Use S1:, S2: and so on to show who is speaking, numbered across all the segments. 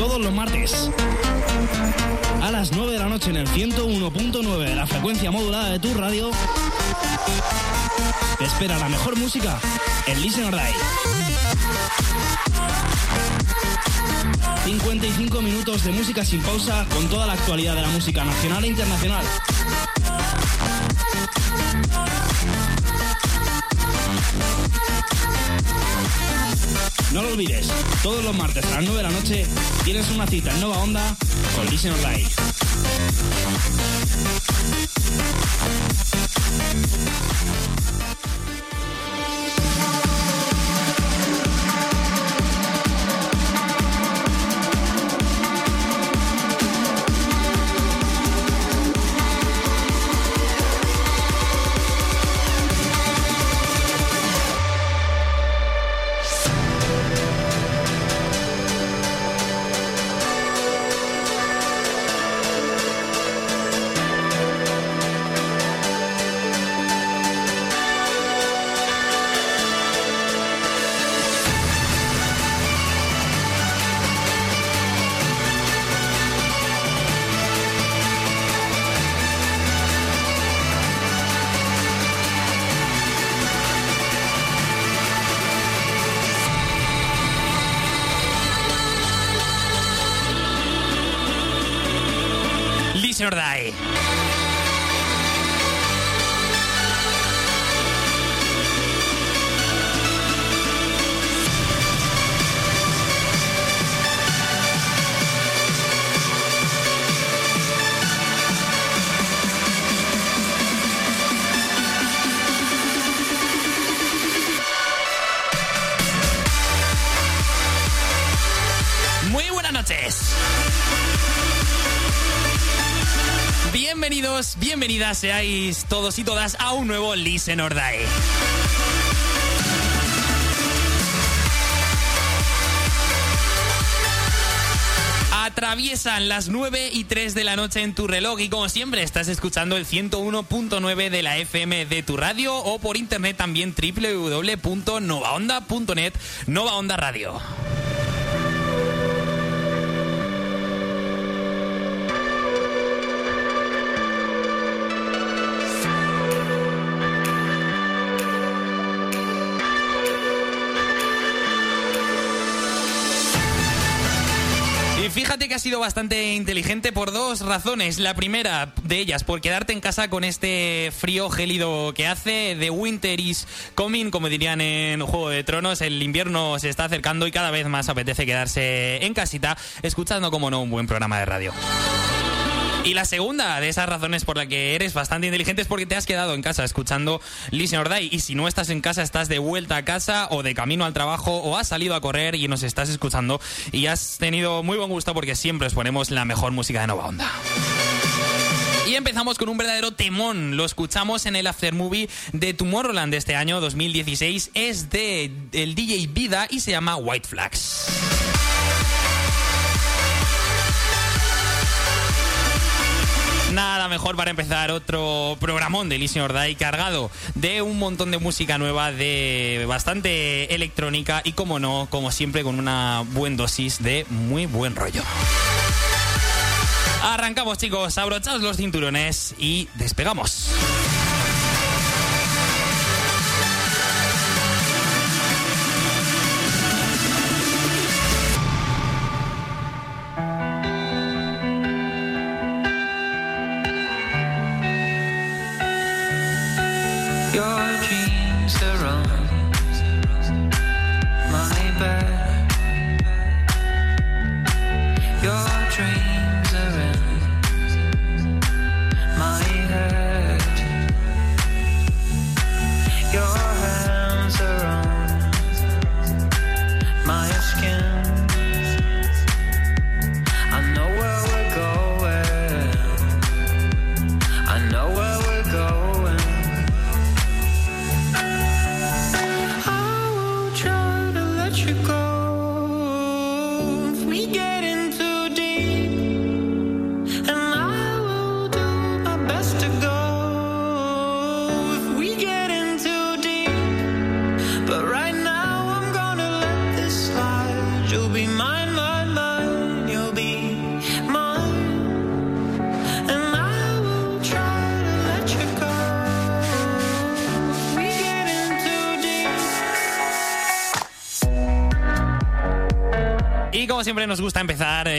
S1: todos los martes. A las 9 de la noche en el 101.9 de la frecuencia modulada de tu radio. Te espera la mejor música en Listen or Die. 55 minutos de música sin pausa con toda la actualidad de la música nacional e internacional. No lo olvides, todos los martes a las 9 de la noche tienes una cita en Nova Onda con Listen Online.
S2: Bienvenidas seáis todos y todas a un nuevo Listen or Die. Atraviesan las 9 y 3 de la noche en tu reloj y como siempre estás escuchando el 101.9 de la FM de tu radio o por internet también www.novaonda.net Nova Onda Radio. Sido bastante inteligente por dos razones. La primera de ellas, por quedarte en casa con este frío gélido que hace. The winter is coming, como dirían en Juego de Tronos. El invierno se está acercando y cada vez más apetece quedarse en casita, escuchando, como no, un buen programa de radio. Y la segunda de esas razones por la que eres bastante inteligente es porque te has quedado en casa escuchando Listen or Die. Y si no estás en casa, estás de vuelta a casa o de camino al trabajo o has salido a correr y nos estás escuchando y has tenido muy buen gusto porque siempre os ponemos la mejor música de Nova Onda. Y empezamos con un verdadero temón. Lo escuchamos en el After Movie de Tomorrowland este año 2016. Es de el DJ Vida y se llama White Flags. Mejor para empezar otro programón de Listen or Die cargado de un montón de música nueva, de bastante electrónica y como no, como siempre con una buen dosis de muy buen rollo. Arrancamos chicos, abrochaos los cinturones y despegamos.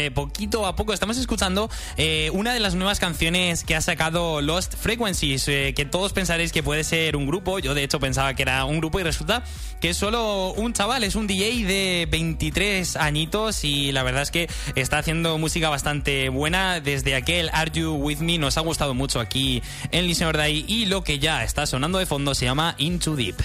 S2: Poquito a poco. Estamos escuchando eh, una de las nuevas canciones que ha sacado Lost Frequencies, eh, que todos pensaréis que puede ser un grupo. Yo de hecho pensaba que era un grupo y resulta que es solo un chaval, es un DJ de 23 añitos y la verdad es que está haciendo música bastante buena. Desde aquel Are You With Me nos ha gustado mucho aquí en Listen Day y lo que ya está sonando de fondo se llama Into Deep.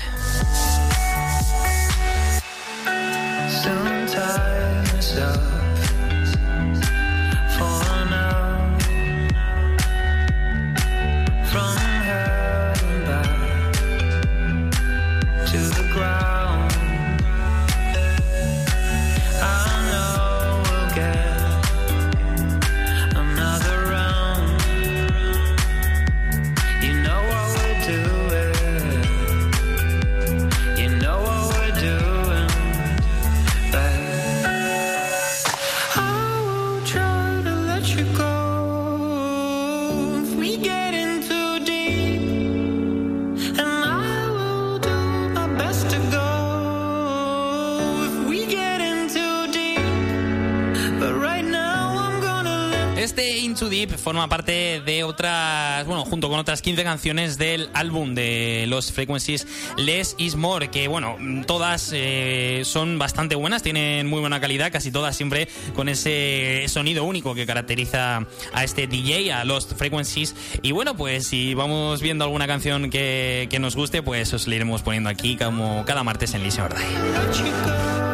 S3: Deep
S2: forma parte de otras, bueno, junto con otras 15 canciones del álbum de los Frequencies Less Is More, que bueno, todas eh, son bastante buenas, tienen muy buena calidad, casi todas siempre con ese sonido único que caracteriza a este DJ, a Lost Frequencies. Y bueno, pues si vamos viendo alguna canción que, nos guste, pues os la iremos poniendo aquí como cada martes en Listen or.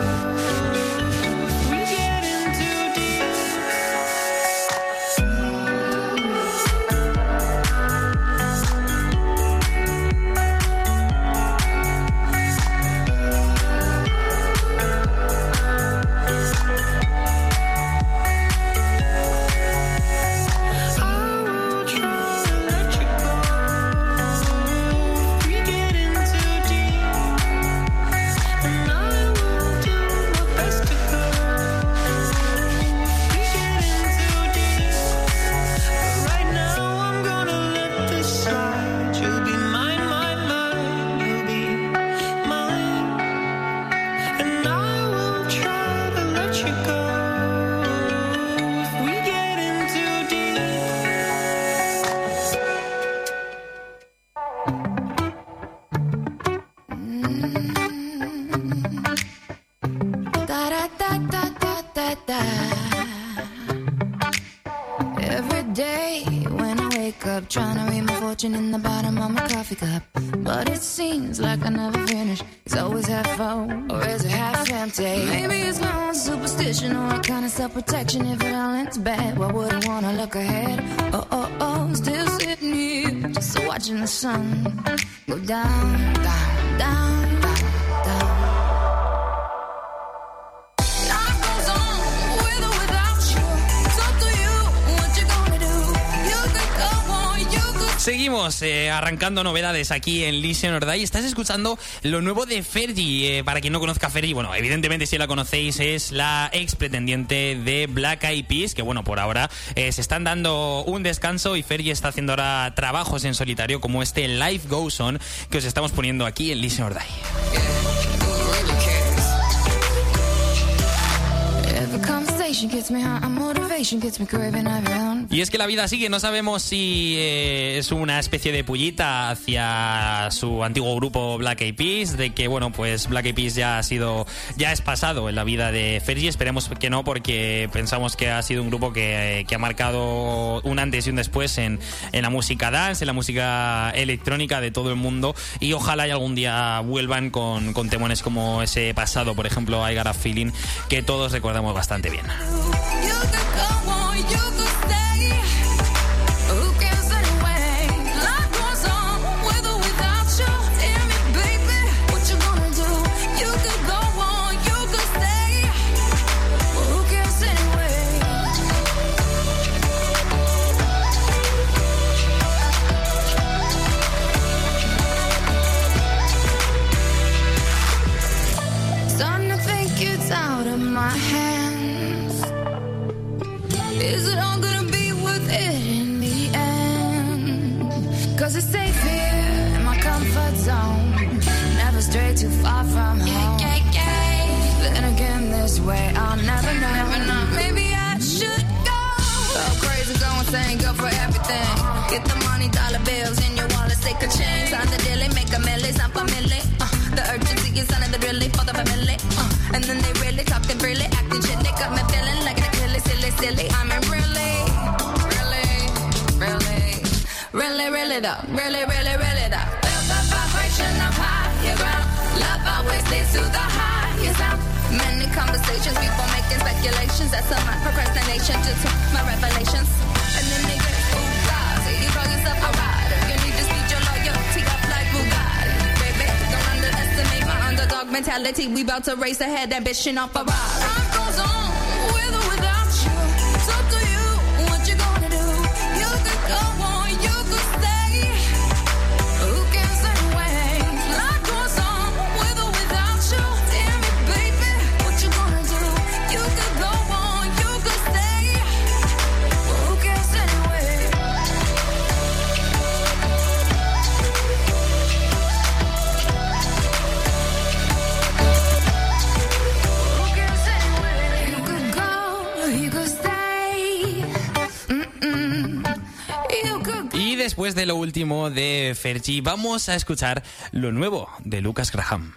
S2: Eh, arrancando novedades aquí en Listen or Die. Estás escuchando lo nuevo de Fergie. Eh, para quien no conozca a Fergie, bueno, evidentemente si la conocéis es la ex pretendiente de Black Eyed Peas, que bueno, por ahora eh, se están dando un descanso y Fergie está haciendo ahora trabajos en solitario como este Life Goes On que os estamos poniendo aquí en Listen or Die. Y es que la vida sigue, no sabemos si eh, es una especie de pullita hacia su antiguo grupo Black Eyed Peas, de que bueno, pues Black Eyed Peas ya ha sido, ya es pasado en la vida de Fergie, esperemos que no, porque pensamos que ha sido un grupo que, que ha marcado un antes y un después en, en la música dance, en la música electrónica de todo el mundo, y ojalá y algún día vuelvan con, con temones como ese pasado, por ejemplo, I Got a Feeling, que todos recordamos bastante bien.
S4: You
S5: Sign the daily, make a milli, some family. Uh, the urgency is on the really for the family. Uh, and then they really talking freely, acting chilly. Got me feeling like an Achilles, silly, silly. I mean, really, really, really, really, really though. Really, really, really though. Feel the vibration of higher ground. Love always leads to the highest sound. Many conversations, people making speculations. That's a my procrastination due to my revelations. And then they get Fugazi. You call yourself a rider. mentality. We about to race ahead. That bitch shit on
S2: Ferrari. Después de lo último de Fergie, vamos a escuchar lo nuevo de Lucas Graham.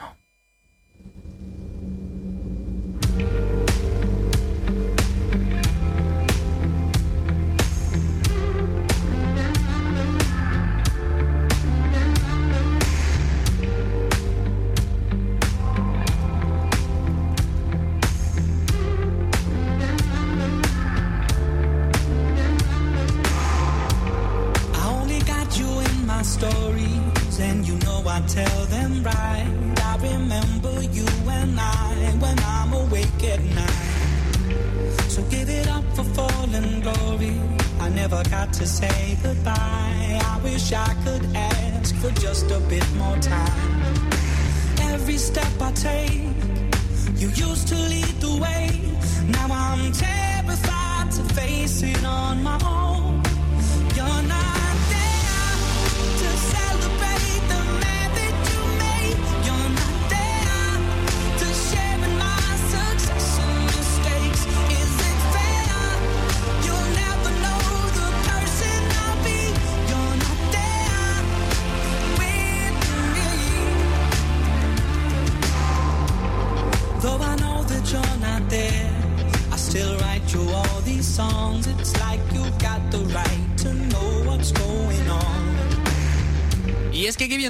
S6: On my own.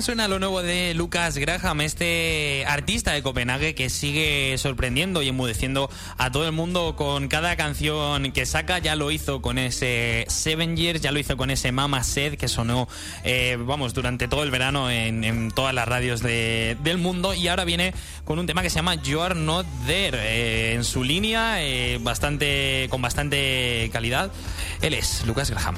S2: Suena lo nuevo de Lucas Graham, este artista de Copenhague que sigue sorprendiendo y enmudeciendo a todo el mundo con cada canción que saca. Ya lo hizo con ese Seven Years, ya lo hizo con ese Mama Said que sonó, eh, vamos, durante todo el verano en, en todas las radios de- del mundo. Y ahora viene con un tema que se llama You Are Not There, eh, en su línea, eh, bastante, con bastante calidad. Él es Lucas Graham.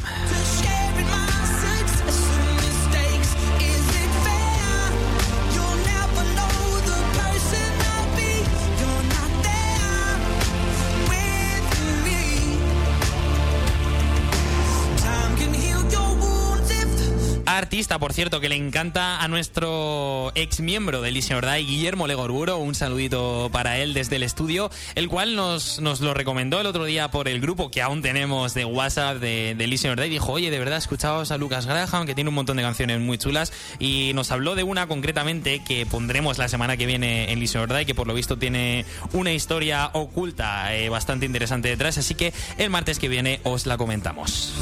S2: Artista, por cierto, que le encanta a nuestro ex miembro de Listen or Die, Guillermo Legorburo. Un saludito para él desde el estudio, el cual nos, nos lo recomendó el otro día por el grupo que aún tenemos de WhatsApp de, de Listen or Die. Dijo, oye, de verdad, escuchaos a Lucas Graham, que tiene un montón de canciones muy chulas. Y nos habló de una concretamente que pondremos la semana que viene en Listen or Die, que por lo visto tiene una historia oculta eh, bastante interesante detrás. Así que el martes que viene os la comentamos.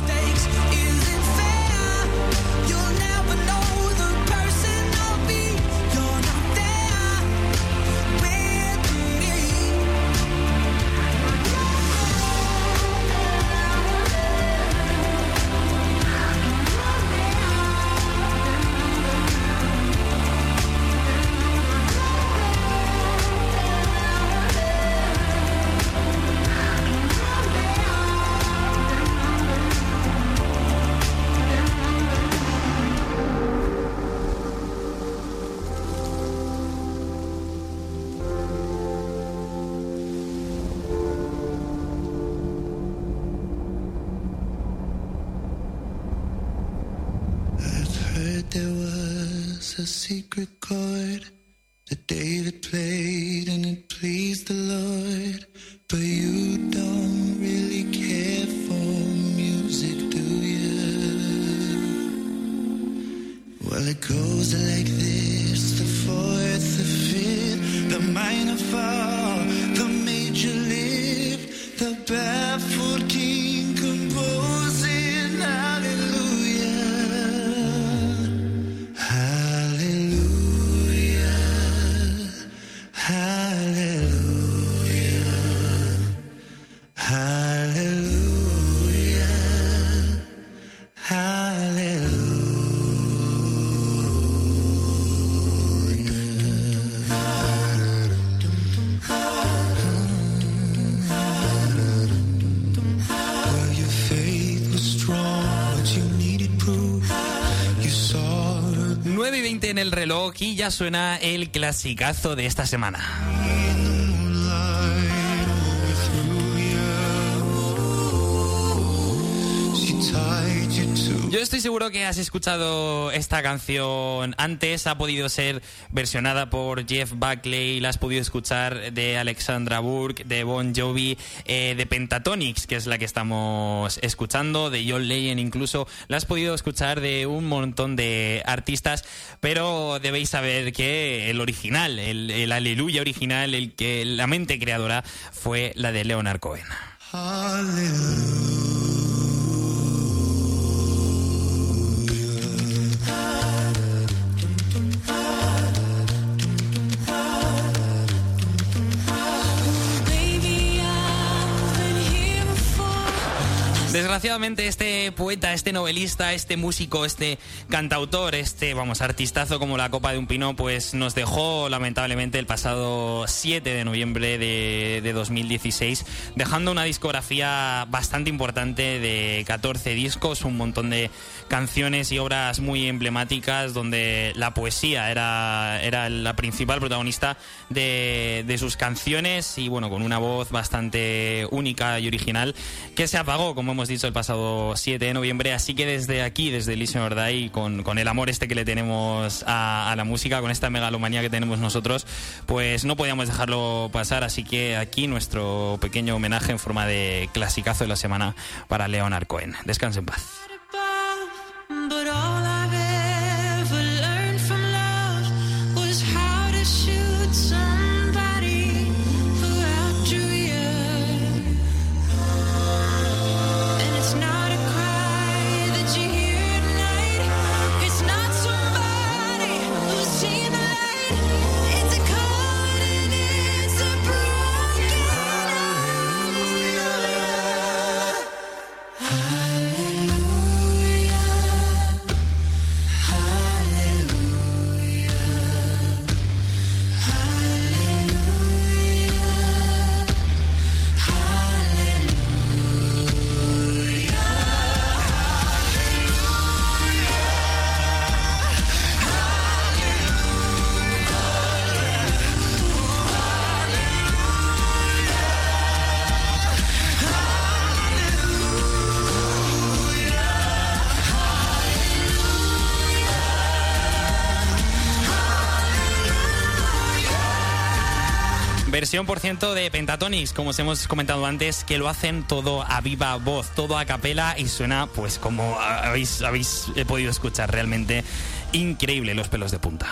S7: A secret
S2: 9 y 20 en el reloj y ya suena el clasicazo de esta semana. Yo estoy seguro que has escuchado esta canción antes, ha podido ser versionada por Jeff Buckley, la has podido escuchar de Alexandra Burke, de Bon Jovi, eh, de Pentatonix, que es la que estamos escuchando, de John Legend incluso, la has podido escuchar de un montón de artistas, pero debéis saber que el original, el, el aleluya original, el que la mente creadora fue la de Leonard Cohen. Desgraciadamente este poeta, este novelista, este músico, este cantautor, este, vamos, artistazo como la copa de un pino, pues nos dejó lamentablemente el pasado 7 de noviembre de, de 2016, dejando una discografía bastante importante de 14 discos, un montón de canciones y obras muy emblemáticas donde la poesía era, era la principal protagonista de, de sus canciones y bueno, con una voz bastante única y original que se apagó, como hemos dicho, el pasado 7 de noviembre. Así que desde aquí, desde Listen or Die, con, con el amor este que le tenemos a, a la música, con esta megalomanía que tenemos nosotros, pues no podíamos dejarlo pasar. Así que aquí nuestro pequeño homenaje en forma de clasicazo de la semana para Leonard Cohen. Descanse en paz. Versión, por ciento, de Pentatonix, como os hemos comentado antes, que lo hacen todo a viva voz, todo a capela y suena, pues como habéis, habéis eh, podido escuchar, realmente increíble los pelos de punta.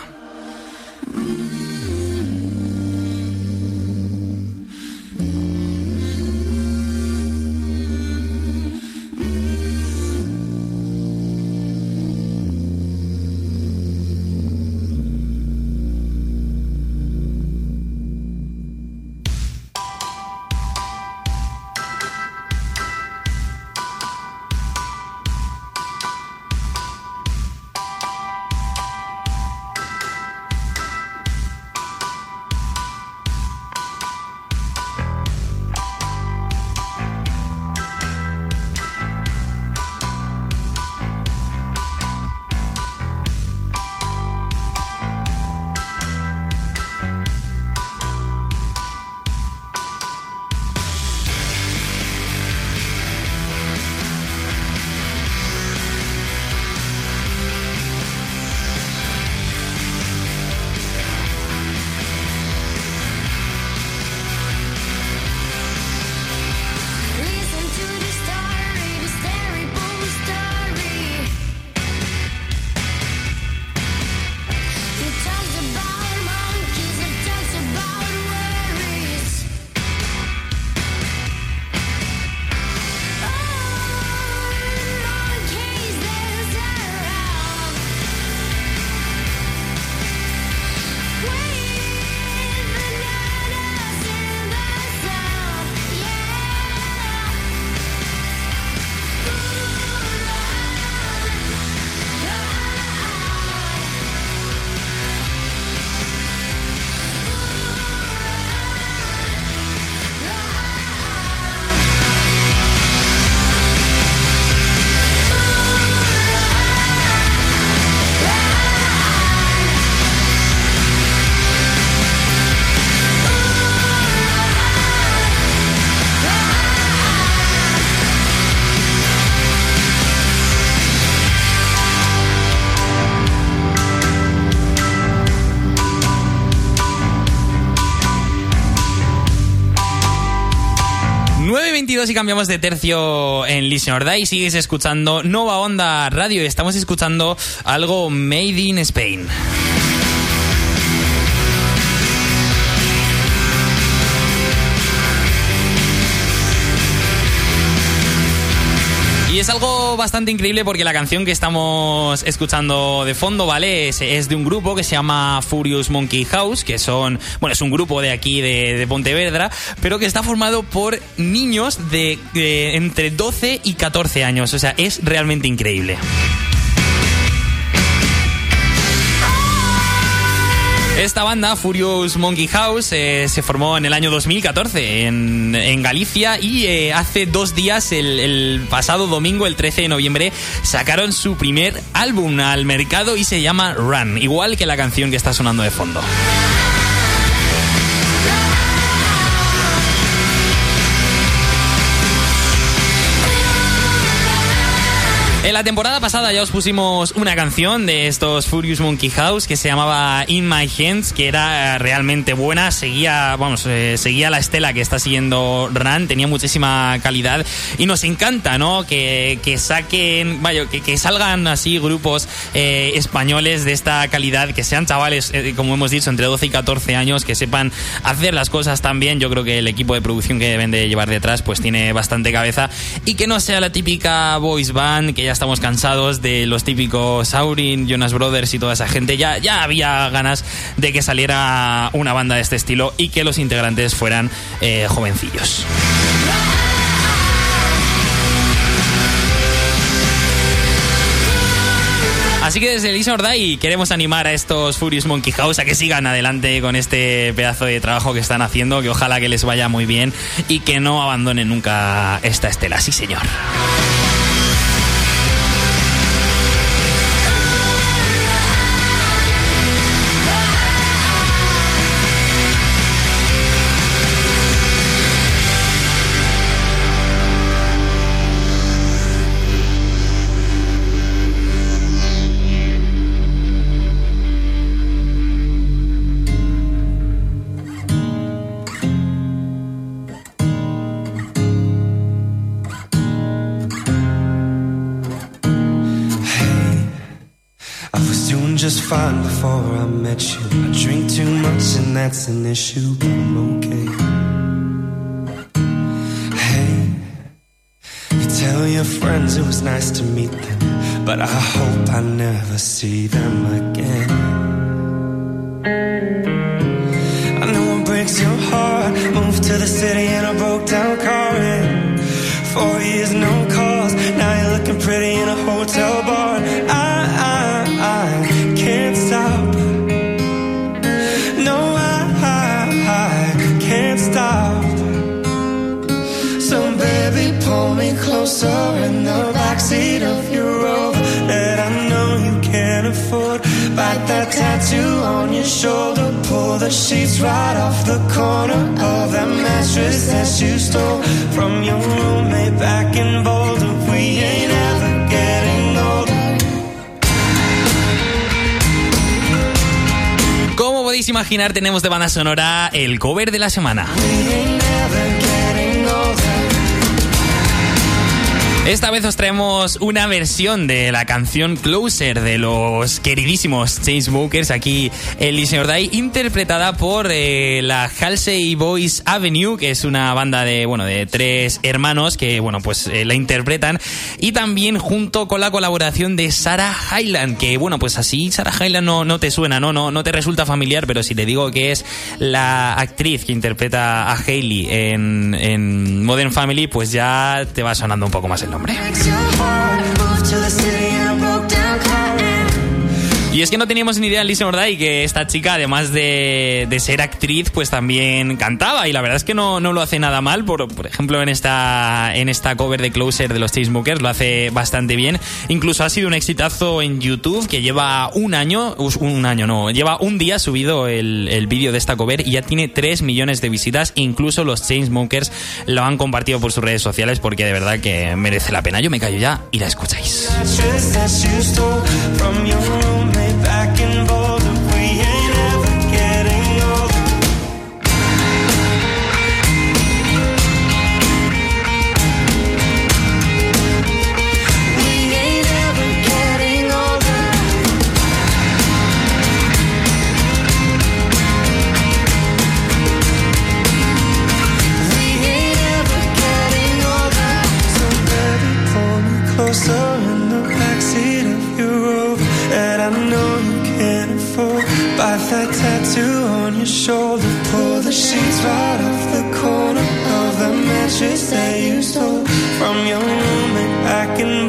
S2: 9.22 y cambiamos de tercio en Listen or Die. Sigues escuchando Nova Onda Radio y estamos escuchando algo Made in Spain. Es algo bastante increíble porque la canción que estamos escuchando de fondo, ¿vale? Es, de un grupo que se llama Furious Monkey House, que son, bueno, es un grupo de aquí de, de Pontevedra, pero que está formado por niños de, de entre 12 y 14 años. O sea, es realmente increíble. Esta banda, Furious Monkey House, eh, se formó en el año 2014 en, Galicia y eh, hace dos días, el, el pasado domingo, el 13 de noviembre, sacaron su primer álbum al mercado y se llama Run, igual que la canción que está sonando de fondo. En la temporada pasada ya os pusimos una canción de estos Furious Monkey House que se llamaba In My Hands, que era realmente buena, seguía, vamos, eh, seguía la estela que está siguiendo Run, tenía muchísima calidad y nos encanta, ¿no? Que, que saquen, vaya, que, que salgan así grupos eh, españoles de esta calidad, que sean chavales, eh, como hemos dicho, entre 12 y 14 años, que sepan hacer las cosas tan bien. Yo creo que el equipo de producción que deben de llevar detrás, pues tiene bastante cabeza y que no sea la típica voice band que ya estamos cansados de los típicos Saurin, Jonas Brothers y toda esa gente. Ya, ya había ganas de que saliera una banda de este estilo y que los integrantes fueran eh, jovencillos. Así que desde Lisa Ordai queremos animar a estos Furious Monkey House a que sigan adelante con este pedazo de trabajo que están haciendo, que ojalá que les vaya muy bien y que no abandonen nunca esta estela. Sí, señor.
S7: But I'm okay. Hey, you tell your friends it was nice to meet them, but I hope I never see them again. Sheets right off the corner of that mattress that you stole from your roommate back in Boulder. We ain't ever getting older.
S2: Como podéis imaginar, tenemos de banda sonora el cover de la semana.
S7: We
S2: Esta vez os traemos una versión de la canción Closer de los queridísimos Chainsmokers aquí en Listen or Die, interpretada por eh, la Halsey Boys Avenue, que es una banda de, bueno, de tres hermanos que, bueno, pues eh, la interpretan, y también junto con la colaboración de Sarah Hyland, que, bueno, pues así Sarah Hyland no, no te suena, ¿no? no, no te resulta familiar, pero si te digo que es la actriz que interpreta a Hailey en, en Modern Family, pues ya te va sonando un poco más el nombre. Y es que no teníamos ni idea Lisa Mordai que esta chica, además de, de ser actriz, pues también cantaba. Y la verdad es que no, no lo hace nada mal. Por, por ejemplo, en esta, en esta cover de Closer de los Chainsmokers lo hace bastante bien. Incluso ha sido un exitazo en YouTube que lleva un año, un año no, lleva un día subido el, el vídeo de esta cover y ya tiene 3 millones de visitas. Incluso los Chainsmokers lo han compartido por sus redes sociales porque de verdad que merece la pena. Yo me callo ya y la escucháis.
S7: Life that tattoo on your shoulder. Pull the sheets right off the corner Of the mattress that you stole. From your roommate back in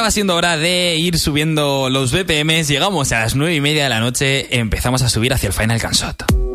S2: ya va siendo hora de ir subiendo los BPMs. Llegamos a las nueve y media de la noche. Empezamos a subir hacia el Final Cansot.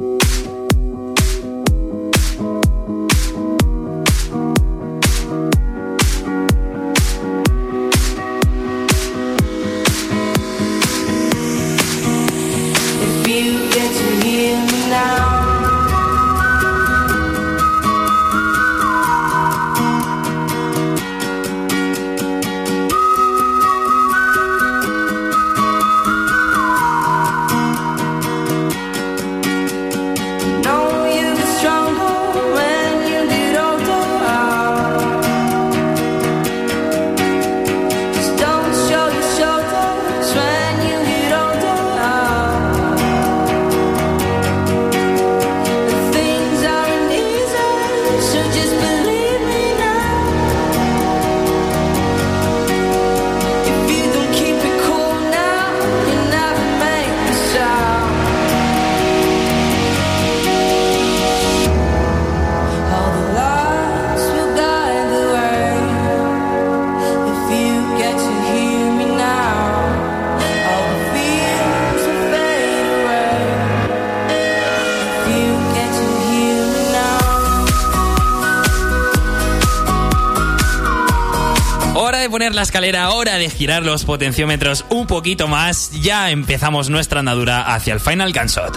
S2: Poner la escalera, hora de girar los potenciómetros un poquito más. Ya empezamos nuestra andadura hacia el Final
S3: now.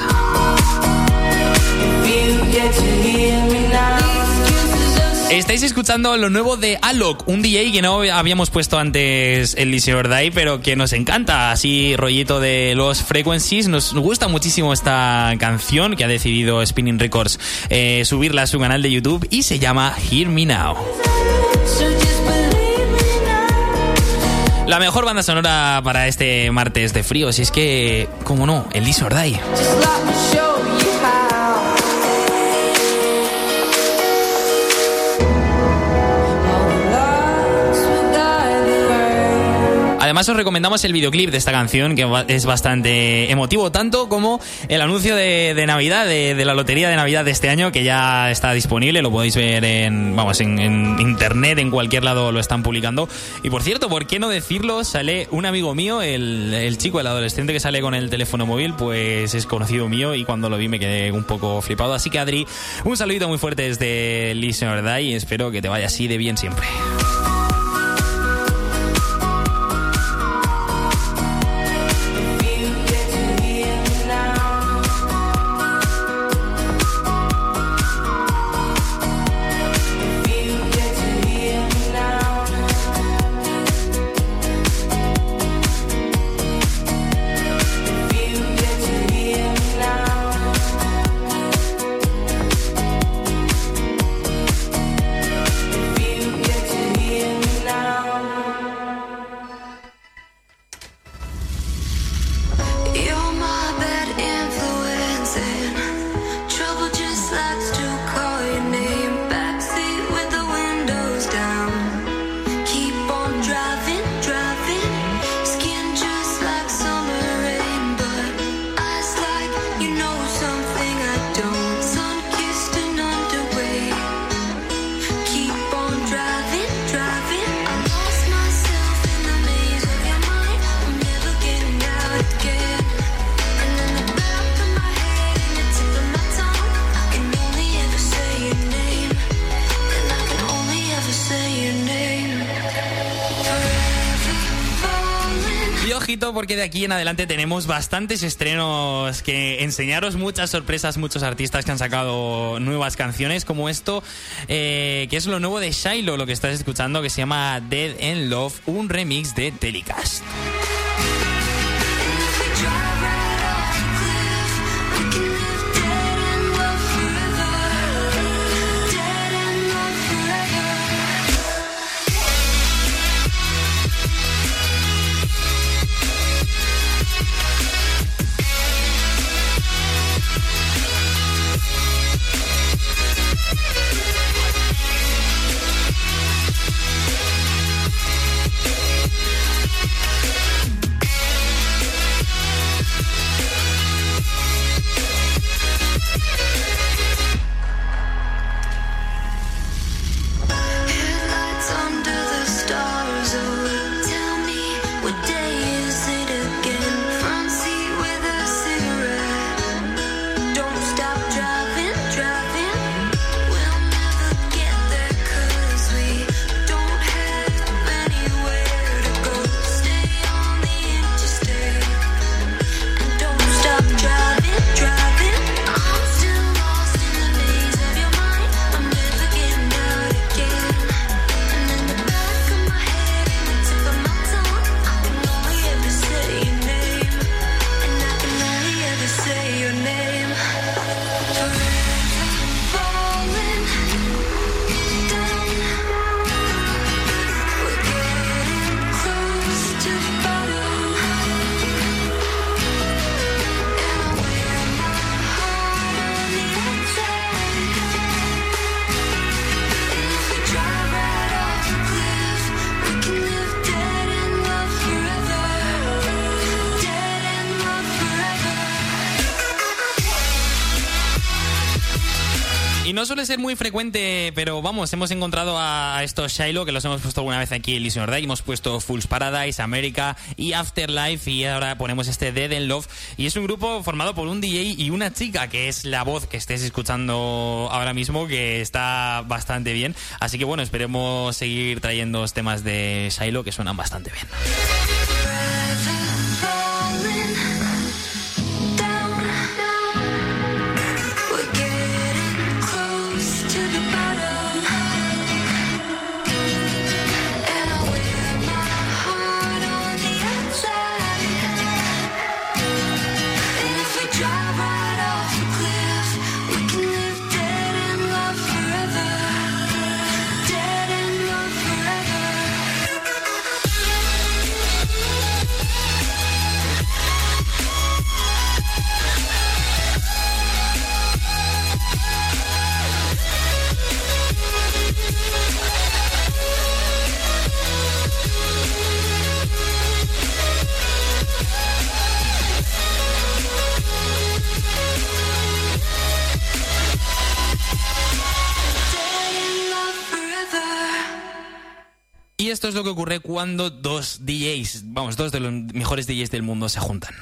S2: Estáis escuchando lo nuevo de Alok, un DJ que no habíamos puesto antes en Liceo Day, pero que nos encanta, así rollito de los frequencies. Nos gusta muchísimo esta canción que ha decidido Spinning Records eh, subirla a su canal de YouTube y se llama Hear Me Now. La mejor banda sonora para este martes de frío, si es que, como no, el Liceo Además os recomendamos el videoclip de esta canción que es bastante emotivo, tanto como el anuncio de, Navidad, de, la lotería de Navidad de este año, que ya está disponible, lo podéis ver en, vamos, en, internet, en cualquier lado lo están publicando. Y por cierto, ¿por qué no decirlo? Sale un amigo mío, el, chico, el adolescente que sale con el teléfono móvil, pues es conocido mío y cuando lo vi me quedé un poco flipado. Así que Adri, un saludito muy fuerte desde Listener Day y espero que te vaya así de bien siempre.
S4: Aquí en adelante tenemos bastantes estrenos que enseñaros, muchas sorpresas, muchos artistas que han sacado nuevas canciones como esto, eh, que es lo nuevo de Shiloh, lo que estás escuchando, que se llama Dead and Love, un remix de Telecast. Suele ser muy frecuente, pero vamos, hemos encontrado a estos Shiloh que los hemos puesto alguna vez aquí en Listener Day. Hemos puesto Fools Paradise, America y Afterlife y ahora ponemos este Dead and Love. Y es un grupo formado por un DJ y una chica que es la voz que estés escuchando ahora mismo, que está bastante bien. Así que bueno, esperemos seguir trayendo temas de Shiloh que suenan bastante bien. Y esto es lo que ocurre cuando dos DJs, vamos, dos de los mejores DJs del mundo se juntan.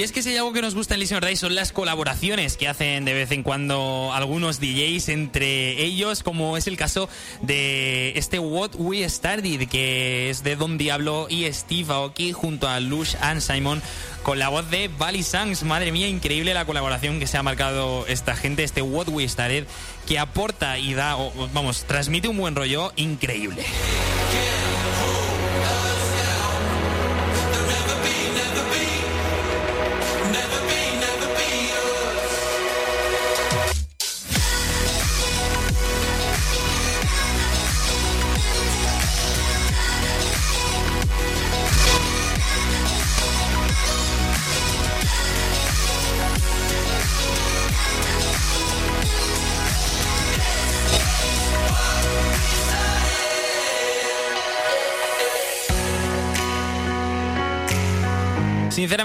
S4: Y es que si hay algo que nos gusta en Listener Day son las colaboraciones que hacen de vez en cuando algunos DJs entre ellos, como es el caso de este What We Started, que es de Don Diablo y Steve Aoki junto a Lush and Simon con la voz de Valley Sangs. Madre mía, increíble la colaboración que se ha marcado esta gente, este What We Started, que aporta y da, vamos, transmite un buen rollo increíble.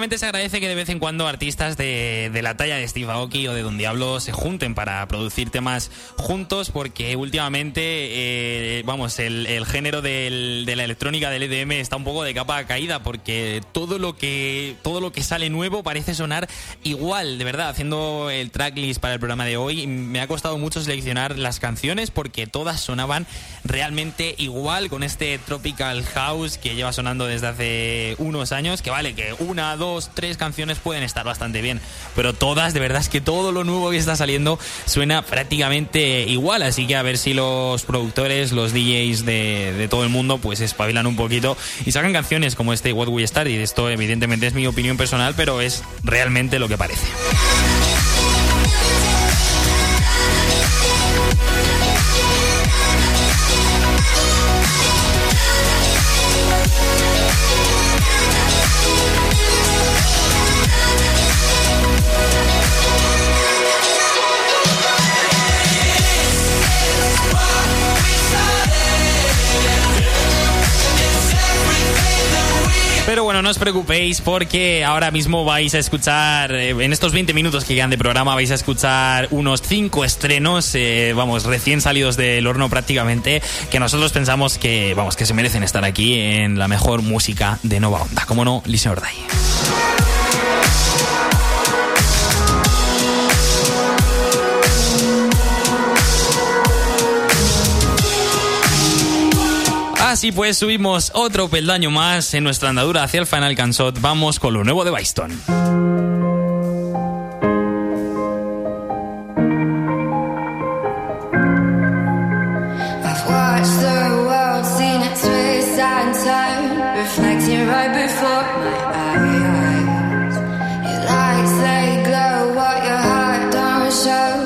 S2: Sinceramente se agradece que de vez en cuando artistas de, de la talla de Steve Aoki o de Don Diablo se junten para producir temas juntos porque últimamente, eh, vamos, el, el género de la electrónica del EDM está un poco de capa caída porque todo lo que todo lo que sale nuevo parece sonar igual, de verdad. Haciendo el tracklist para el programa de hoy me ha costado mucho seleccionar las canciones porque todas sonaban realmente igual con este tropical house que lleva sonando desde hace unos años. Que vale, que una, dos, tres canciones pueden estar bastante bien, pero todas, de verdad es que todo lo nuevo que está saliendo suena prácticamente igual. Así que a ver si los productores, los DJs de, todo el mundo, pues espabilan un poquito y sacan canciones como este What We Started. Esto, evidentemente, es mi opinión personal, pero es realmente lo que parece. Bueno, no os preocupéis porque ahora mismo vais a escuchar, eh, en estos 20 minutos que quedan de programa, vais a escuchar unos 5 estrenos, eh, vamos, recién salidos del horno prácticamente, que nosotros pensamos que, vamos, que se merecen estar aquí en la mejor música de Nova Onda. Como no, Listen or Así pues, subimos otro peldaño más en nuestra andadura hacia el Final Cansot. Vamos con lo nuevo de Byston.
S4: Reflecting right before my eyes. Your lights they glow, what your heart don't show,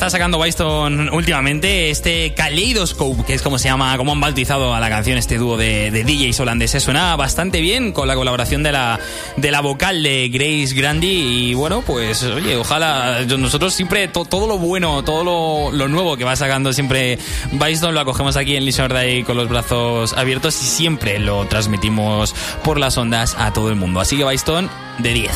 S2: está sacando Byston últimamente, este Kaleidoscope, que es como se llama, como han bautizado a la canción este dúo de, de DJs holandeses, suena bastante bien con la colaboración de la, de la vocal de Grace Grandi. Y bueno, pues oye, ojalá nosotros siempre to- todo lo bueno, todo lo, nuevo que va sacando siempre Byston lo acogemos aquí en Listen or Die con los brazos abiertos y siempre lo transmitimos por las ondas a todo el mundo. Así que Byston, de 10.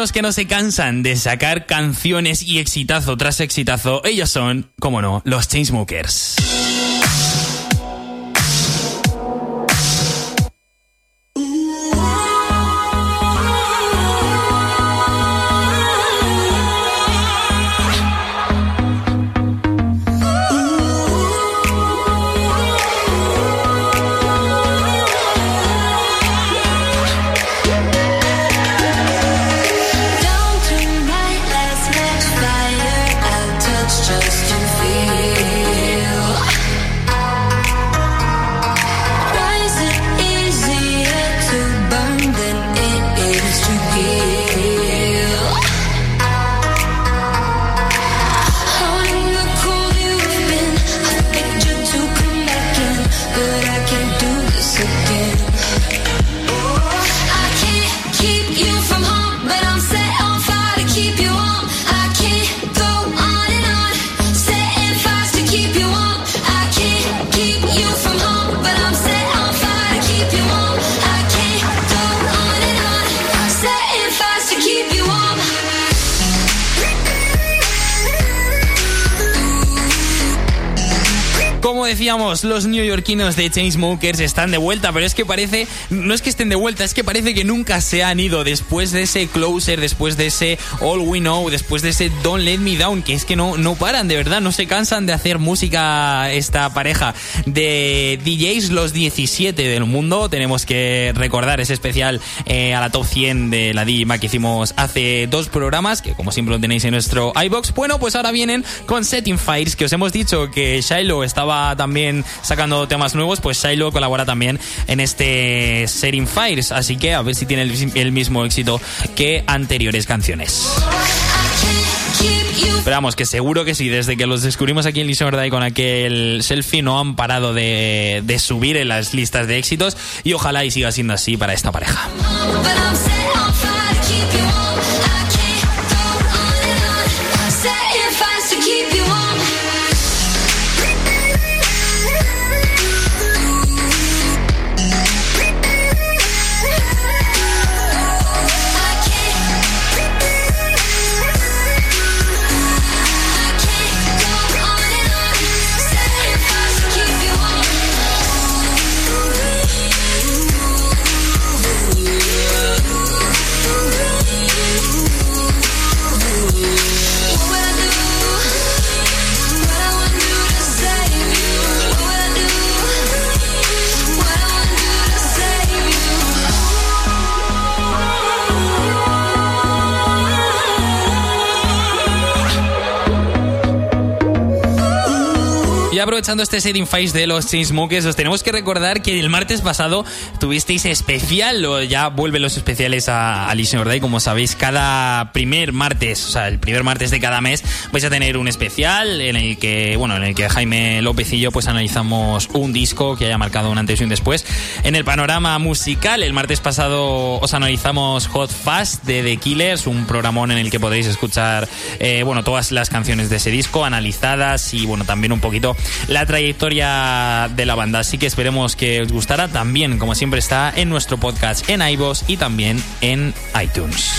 S2: Algunos que no se cansan de sacar canciones y exitazo tras exitazo, ellos son, como no, los Chainsmokers. Decíamos, los neoyorquinos de Chainsmokers están de vuelta, pero es que parece, no es que estén de vuelta, es que parece que nunca se han ido después de ese Closer, después de ese All We Know, después de ese Don't Let Me Down, que es que no, no paran, de verdad, no se cansan de hacer música esta pareja de DJs, los 17 del mundo. Tenemos que recordar ese especial eh, a la top 100 de la DJMA que hicimos hace dos programas, que como siempre lo tenéis en nuestro iBox. Bueno, pues ahora vienen con Setting Fires, que os hemos dicho que Shiloh estaba también sacando temas nuevos, pues Shiloh colabora también en este Setting Fires, así que a ver si tiene el, mismo éxito que anteriores canciones. Pero vamos, que seguro que sí, desde que los descubrimos aquí en Listen Verdad con aquel selfie no han parado de subir en las listas de éxitos y ojalá y siga siendo así para esta pareja. Aprovechando este setting face de los Chainsmokers, os tenemos que recordar que el martes pasado tuvisteis especial, o ya vuelven los especiales a, a Listen or Die, como sabéis, cada primer martes, o sea, el primer martes de cada mes, vais a tener un especial en el que, bueno, en el que Jaime López y yo pues analizamos un disco que haya marcado un antes y un después. En el panorama musical, el martes pasado os analizamos Hot Fast de The Killers, un programón en el que podéis escuchar, eh, bueno, todas las canciones de ese disco analizadas y, bueno, también un poquito la trayectoria de la banda. Así que esperemos que os gustará. También, como siempre, está en nuestro podcast en iVoox y también en iTunes.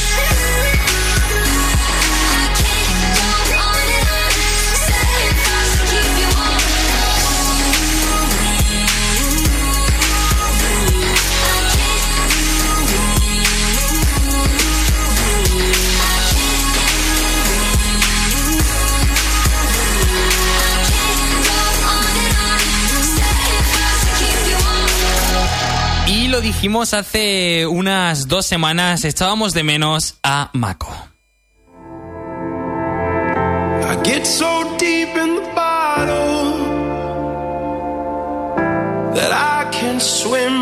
S2: Dijimos hace unas dos semanas, echábamos de menos a Mako.
S7: Swim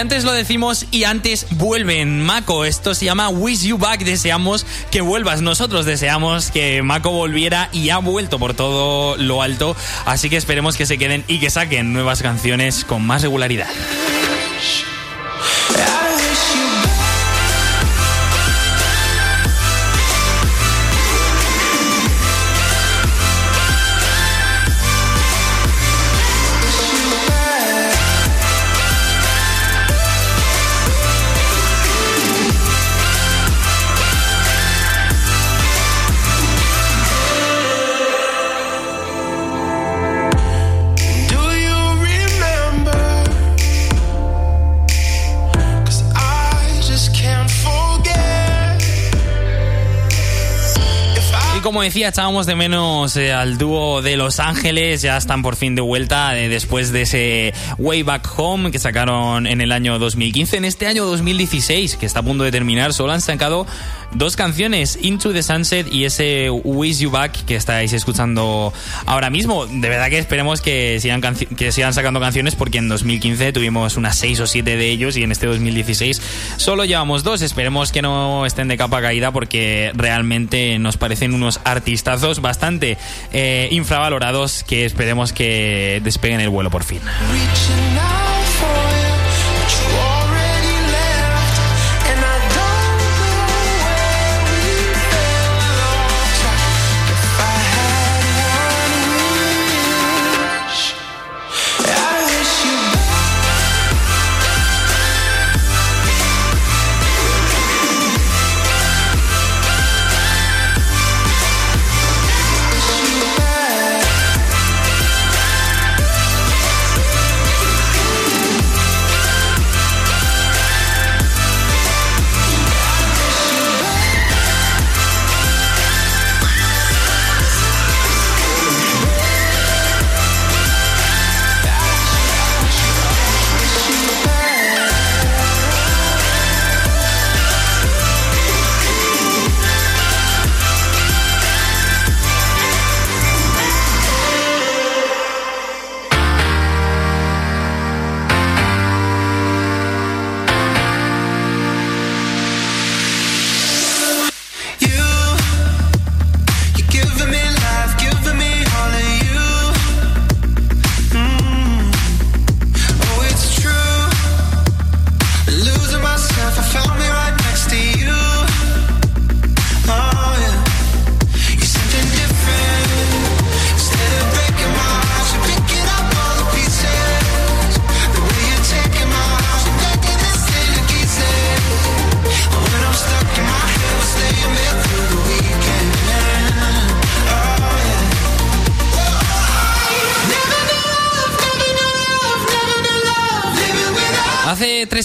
S2: antes lo decimos y antes vuelven. Mako, esto se llama Wish You Back. Deseamos que vuelvas. Nosotros deseamos que Mako volviera y ha vuelto por todo lo alto. Así que esperemos que se queden y que saquen nuevas canciones con más regularidad. Decía, echábamos de menos eh, al dúo de Los Ángeles. Ya están por fin de vuelta eh, después de ese Way Back Home que sacaron en el año 2015. En este año 2016, que está a punto de terminar, solo han sacado dos canciones, Into the Sunset y ese Wish You Back que estáis escuchando ahora mismo. De verdad que esperemos que sigan, que sigan sacando canciones porque en 2015 tuvimos unas 6 o 7 de ellos y en este 2016 solo llevamos dos. Esperemos que no estén de capa caída porque realmente nos parecen unos artistazos bastante eh, infravalorados que esperemos que despeguen el vuelo por fin.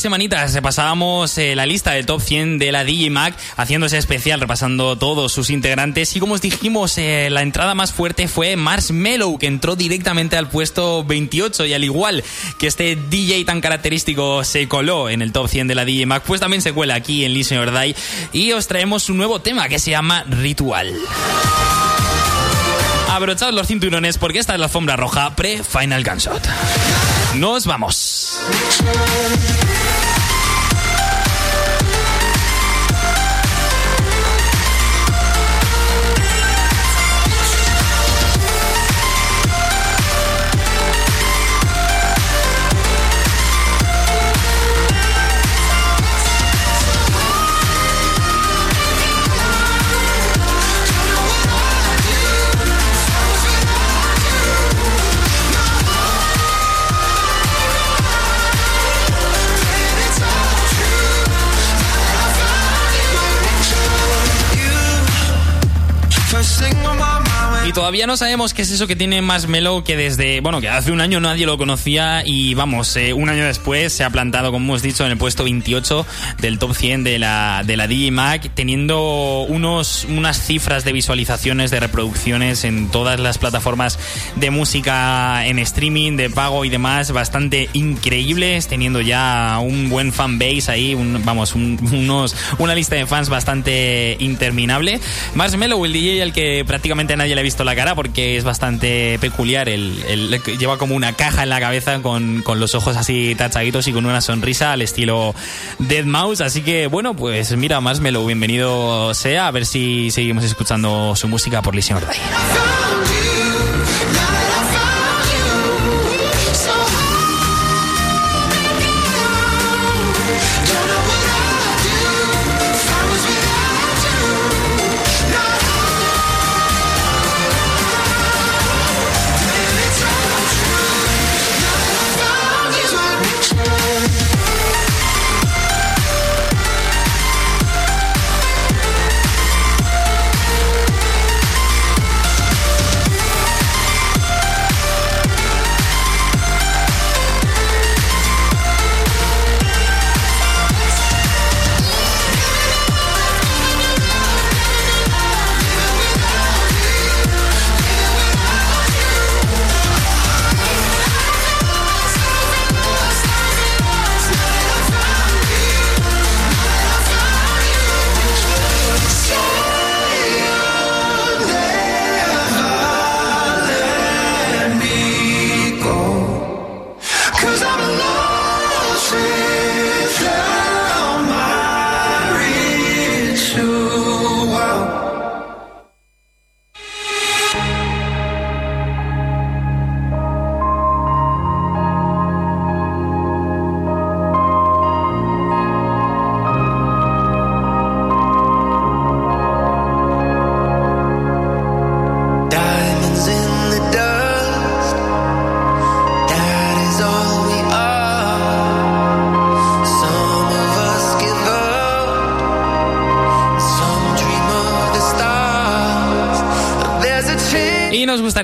S2: Semanitas repasábamos eh, la lista del top 100 de la haciendo ese especial, repasando todos sus integrantes. Y como os dijimos, eh, la entrada más fuerte fue Marshmello, que entró directamente al puesto 28. Y al igual que este DJ tan característico se coló en el top 100 de la Mag, pues también se cuela aquí en Listen or Die. Y os traemos un nuevo tema que se llama Ritual. Abrochaos los cinturones porque esta es la alfombra roja pre-Final Gunshot. Nos vamos. Todavía no sabemos qué es eso que tiene más Melo que desde, bueno, que hace un año nadie lo conocía y vamos, eh, un año después se ha plantado, como hemos dicho, en el puesto 28 del top 100 de la, de la DJ teniendo unos, unas cifras de visualizaciones, de reproducciones en todas las plataformas de música en streaming, de pago y demás, bastante increíbles, teniendo ya un buen fan base ahí, un- vamos, un- unos, una lista de fans bastante interminable. Marshmello, el DJ al que prácticamente nadie le ha visto la cara porque es bastante peculiar. Lleva como una caja en la cabeza con, con los ojos así tachaditos y con una sonrisa al estilo Dead Mouse. Así que, bueno, pues mira, Marshmello, bienvenido sea. A ver si seguimos escuchando su música por Listen or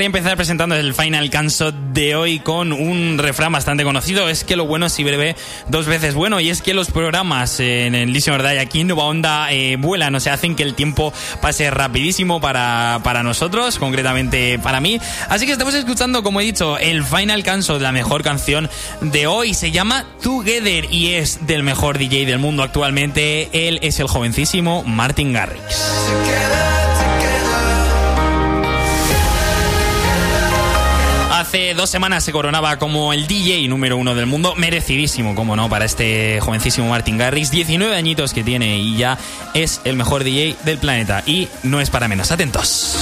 S2: gustaría empezar presentando el Final Canso de hoy con un refrán bastante conocido. Es que lo bueno si breve dos veces bueno. Y es que los programas en el Listen or Die aquí en Nueva Onda eh, vuelan, o sea, hacen que el tiempo pase rapidísimo para, para nosotros, concretamente para mí. Así que estamos escuchando, como he dicho, el Final Canso de la mejor canción de hoy. Se llama Together y es del mejor DJ del mundo actualmente. Él es el jovencísimo Martin Garrix. Hace dos semanas se coronaba como el DJ número uno del mundo, merecidísimo, como no, para este jovencísimo Martin Garrix, 19 añitos que tiene y ya es el mejor DJ del planeta y no es para menos. Atentos.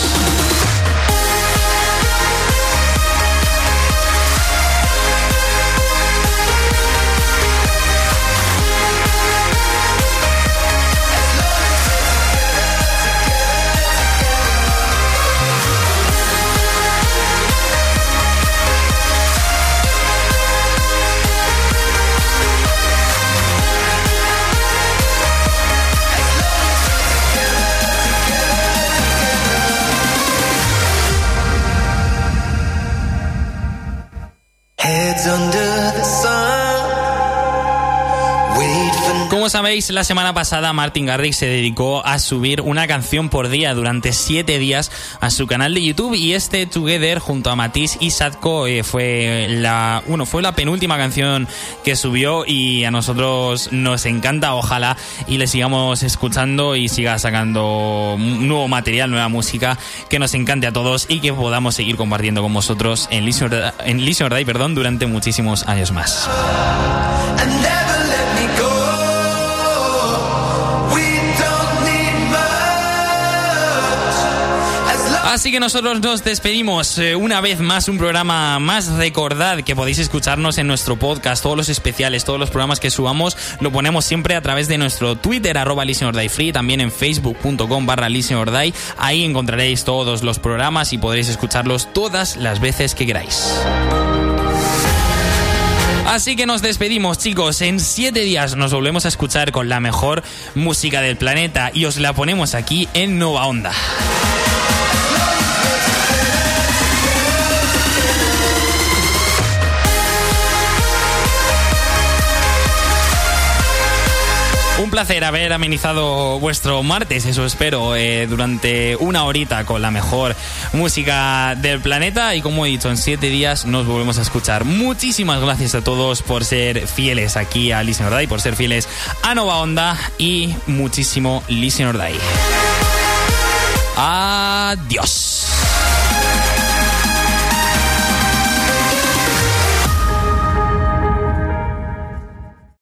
S2: Como sabéis, la semana pasada Martin Garrix se dedicó a subir una canción por día durante siete días a su canal de YouTube y este Together junto a Matisse y Sadko eh, fue la bueno fue la penúltima canción que subió y a nosotros nos encanta ojalá y le sigamos escuchando y siga sacando nuevo material nueva música que nos encante a todos y que podamos seguir compartiendo con vosotros en Listen en Listen perdón durante muchísimos años más. Así que nosotros nos despedimos eh, una vez más, un programa más. Recordad que podéis escucharnos en nuestro podcast, todos los especiales, todos los programas que subamos, lo ponemos siempre a través de nuestro Twitter, arroba Free, también en facebook.com barra Listen or Die. Ahí encontraréis todos los programas y podréis escucharlos todas las veces que queráis. Así que nos despedimos, chicos. En siete días nos volvemos a escuchar con la mejor música del planeta y os la ponemos aquí en Nova Onda. Un placer haber amenizado vuestro martes, eso espero, eh, durante una horita con la mejor música del planeta. Y como he dicho, en siete días nos volvemos a escuchar. Muchísimas gracias a todos por ser fieles aquí a Listen or por ser fieles a Nova Onda y muchísimo Listen or. Adiós.